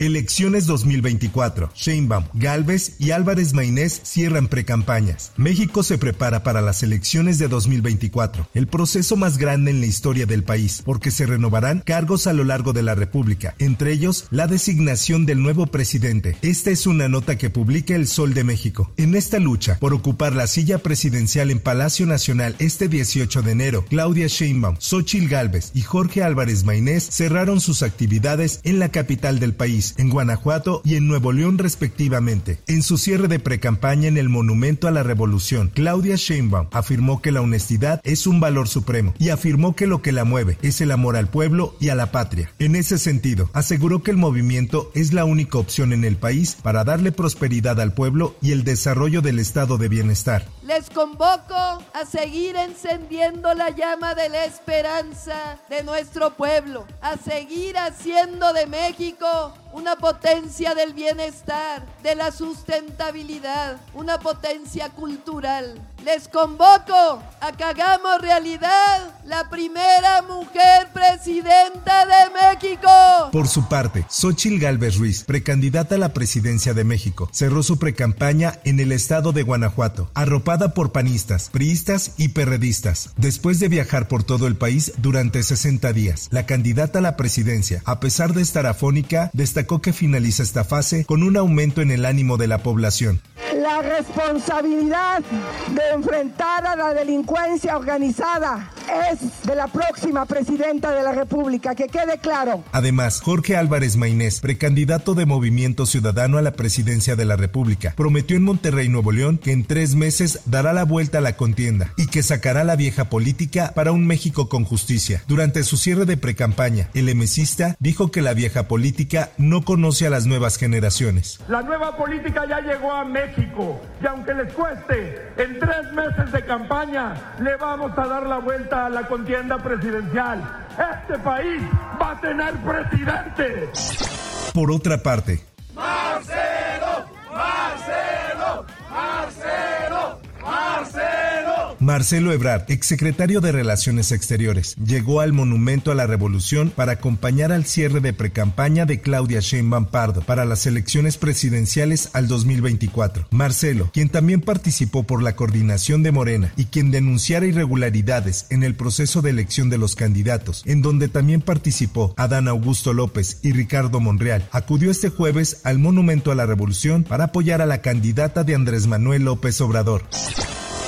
Elecciones 2024. Sheinbaum, Galvez y Álvarez Maynés cierran precampañas. México se prepara para las elecciones de 2024, el proceso más grande en la historia del país, porque se renovarán cargos a lo largo de la República, entre ellos la designación del nuevo presidente. Esta es una nota que publica El Sol de México. En esta lucha por ocupar la silla presidencial en Palacio Nacional este 18 de enero, Claudia Sheinbaum, Xochil Gálvez y Jorge Álvarez Maynés cerraron sus actividades en la capital del país en Guanajuato y en Nuevo León respectivamente. En su cierre de precampaña en el Monumento a la Revolución, Claudia Sheinbaum afirmó que la honestidad es un valor supremo y afirmó que lo que la mueve es el amor al pueblo y a la patria. En ese sentido, aseguró que el movimiento es la única opción en el país para darle prosperidad al pueblo y el desarrollo del estado de bienestar. Les convoco a seguir encendiendo la llama de la esperanza de nuestro pueblo, a seguir haciendo de México una potencia del bienestar, de la sustentabilidad, una potencia cultural. Les convoco a que hagamos realidad la primera mujer presidenta de México. Por su parte, Xochil Gálvez Ruiz, precandidata a la presidencia de México, cerró su precampaña en el estado de Guanajuato, arropada por panistas, priistas y perredistas. Después de viajar por todo el país durante 60 días, la candidata a la presidencia, a pesar de estar afónica, destacó que finaliza esta fase con un aumento en el ánimo de la población. La responsabilidad de enfrentar a la delincuencia organizada es de la próxima presidenta de la República, que quede claro. Además, Jorge Álvarez Maynés, precandidato de Movimiento Ciudadano a la presidencia de la República, prometió en Monterrey, Nuevo León, que en tres meses dará la vuelta a la contienda y que sacará la vieja política para un México con justicia. Durante su cierre de precampaña, el emesista dijo que la vieja política no conoce a las nuevas generaciones. La nueva política ya llegó a México y aunque les cueste, en tres meses de campaña le vamos a dar la vuelta a la contienda presidencial. Este país va a tener presidente. Por otra parte, Marcelo, Marcelo, Marcelo, Marcelo. Marcelo Ebrard, exsecretario de Relaciones Exteriores, llegó al Monumento a la Revolución para acompañar al cierre de precampaña de Claudia Sheinbaum Pardo para las elecciones presidenciales al 2024. Marcelo, quien también participó por la coordinación de Morena y quien denunciara irregularidades en el proceso de elección de los candidatos, en donde también participó Adán Augusto López y Ricardo Monreal, acudió este jueves al Monumento a la Revolución para apoyar a la candidata de Andrés Manuel López Obrador.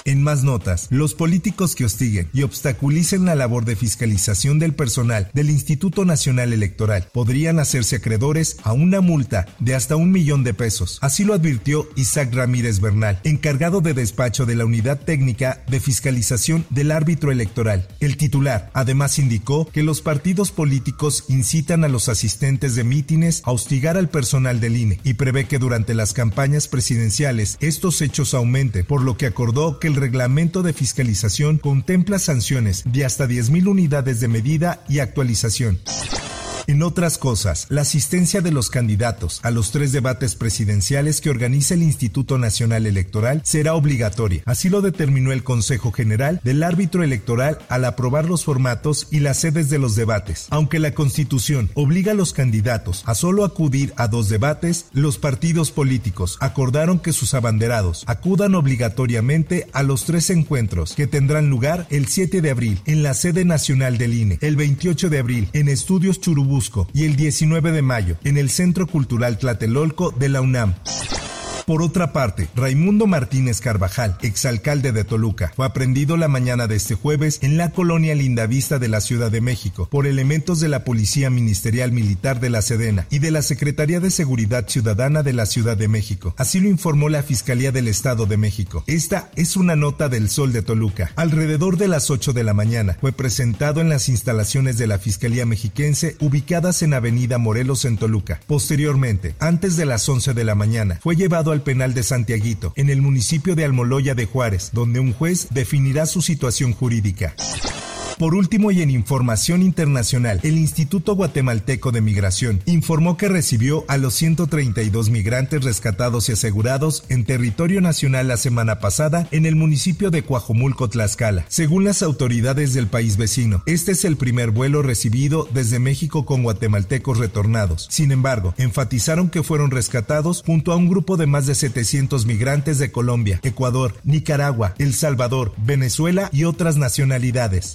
En más notas, los políticos que hostiguen y obstaculicen la labor de fiscalización del personal del Instituto Nacional Electoral podrían hacerse acreedores a una multa de hasta un millón de pesos. Así lo advirtió Isaac Ramírez Bernal, encargado de despacho de la Unidad Técnica de Fiscalización del Árbitro Electoral. El titular además indicó que los partidos políticos incitan a los asistentes de mítines a hostigar al personal del INE y prevé que durante las campañas presidenciales estos hechos aumenten, por lo que acordó que el reglamento de fiscalización contempla sanciones de hasta 10.000 unidades de medida y actualización. En otras cosas, la asistencia de los candidatos a los tres debates presidenciales que organiza el Instituto Nacional Electoral será obligatoria. Así lo determinó el Consejo General del Árbitro Electoral al aprobar los formatos y las sedes de los debates. Aunque la Constitución obliga a los candidatos a solo acudir a dos debates, los partidos políticos acordaron que sus abanderados acudan obligatoriamente a los tres encuentros que tendrán lugar el 7 de abril en la sede nacional del INE, el 28 de abril en Estudios Y el 19 de mayo en el Centro Cultural Tlatelolco de la UNAM. Por otra parte, Raimundo Martínez Carvajal, exalcalde de Toluca, fue aprendido la mañana de este jueves en la colonia Lindavista de la Ciudad de México por elementos de la Policía Ministerial Militar de la Sedena y de la Secretaría de Seguridad Ciudadana de la Ciudad de México. Así lo informó la Fiscalía del Estado de México. Esta es una nota del Sol de Toluca. Alrededor de las 8 de la mañana fue presentado en las instalaciones de la Fiscalía Mexiquense ubicadas en Avenida Morelos en Toluca. Posteriormente, antes de las 11 de la mañana, fue llevado al penal de Santiaguito, en el municipio de Almoloya de Juárez, donde un juez definirá su situación jurídica. Por último y en información internacional, el Instituto Guatemalteco de Migración informó que recibió a los 132 migrantes rescatados y asegurados en territorio nacional la semana pasada en el municipio de Coajomulco, Tlaxcala. Según las autoridades del país vecino, este es el primer vuelo recibido desde México con guatemaltecos retornados. Sin embargo, enfatizaron que fueron rescatados junto a un grupo de más de 700 migrantes de Colombia, Ecuador, Nicaragua, El Salvador, Venezuela y otras nacionalidades.